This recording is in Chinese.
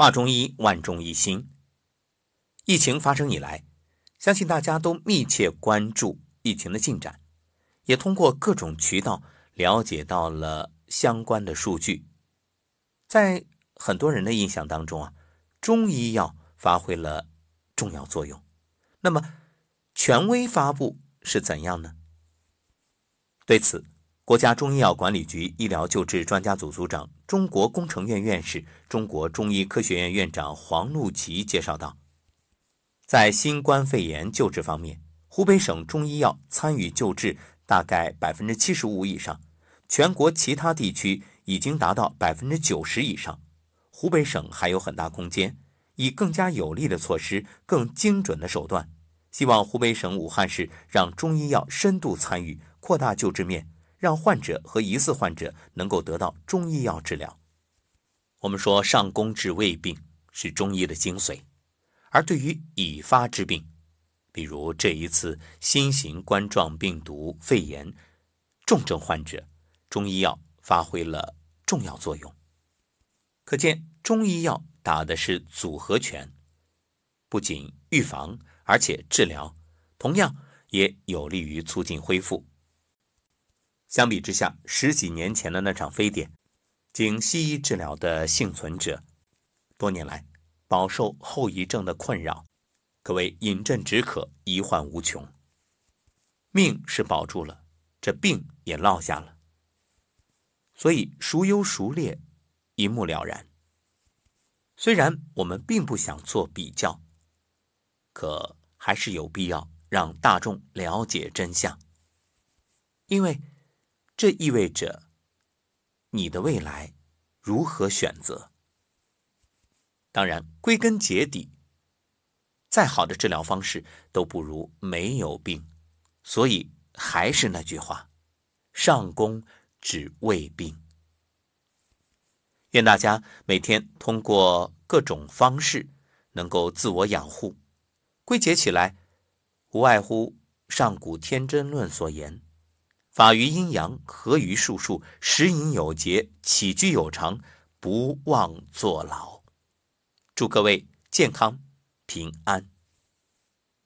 华中医万众一心。疫情发生以来，相信大家都密切关注疫情的进展，也通过各种渠道了解到了相关的数据。在很多人的印象当中啊，中医药发挥了重要作用。那么，权威发布是怎样呢？对此，国家中医药管理局医疗救治专家组组长、中国工程院院士、中国中医科学院院长黄璐奇介绍道，在新冠肺炎救治方面，湖北省中医药参与救治大概百分之七十五以上，全国其他地区已经达到百分之九十以上，湖北省还有很大空间，以更加有力的措施、更精准的手段，希望湖北省武汉市让中医药深度参与。扩大救治面，让患者和疑似患者能够得到中医药治疗。我们说上工治未病是中医的精髓，而对于已发之病，比如这一次新型冠状病毒肺炎重症患者，中医药发挥了重要作用。可见中医药打的是组合拳，不仅预防，而且治疗，同样也有利于促进恢复。相比之下，十几年前的那场非典，经西医治疗的幸存者，多年来饱受后遗症的困扰，可谓饮鸩止渴，医患无穷。命是保住了，这病也落下了。所以孰优孰劣，一目了然。虽然我们并不想做比较，可还是有必要让大众了解真相，因为。这意味着你的未来如何选择？当然，归根结底，再好的治疗方式都不如没有病。所以还是那句话：上工治未病。愿大家每天通过各种方式能够自我养护。归结起来，无外乎上古天真论所言。法于阴阳，合于术数，食饮有节，起居有常，不忘坐牢。祝各位健康平安。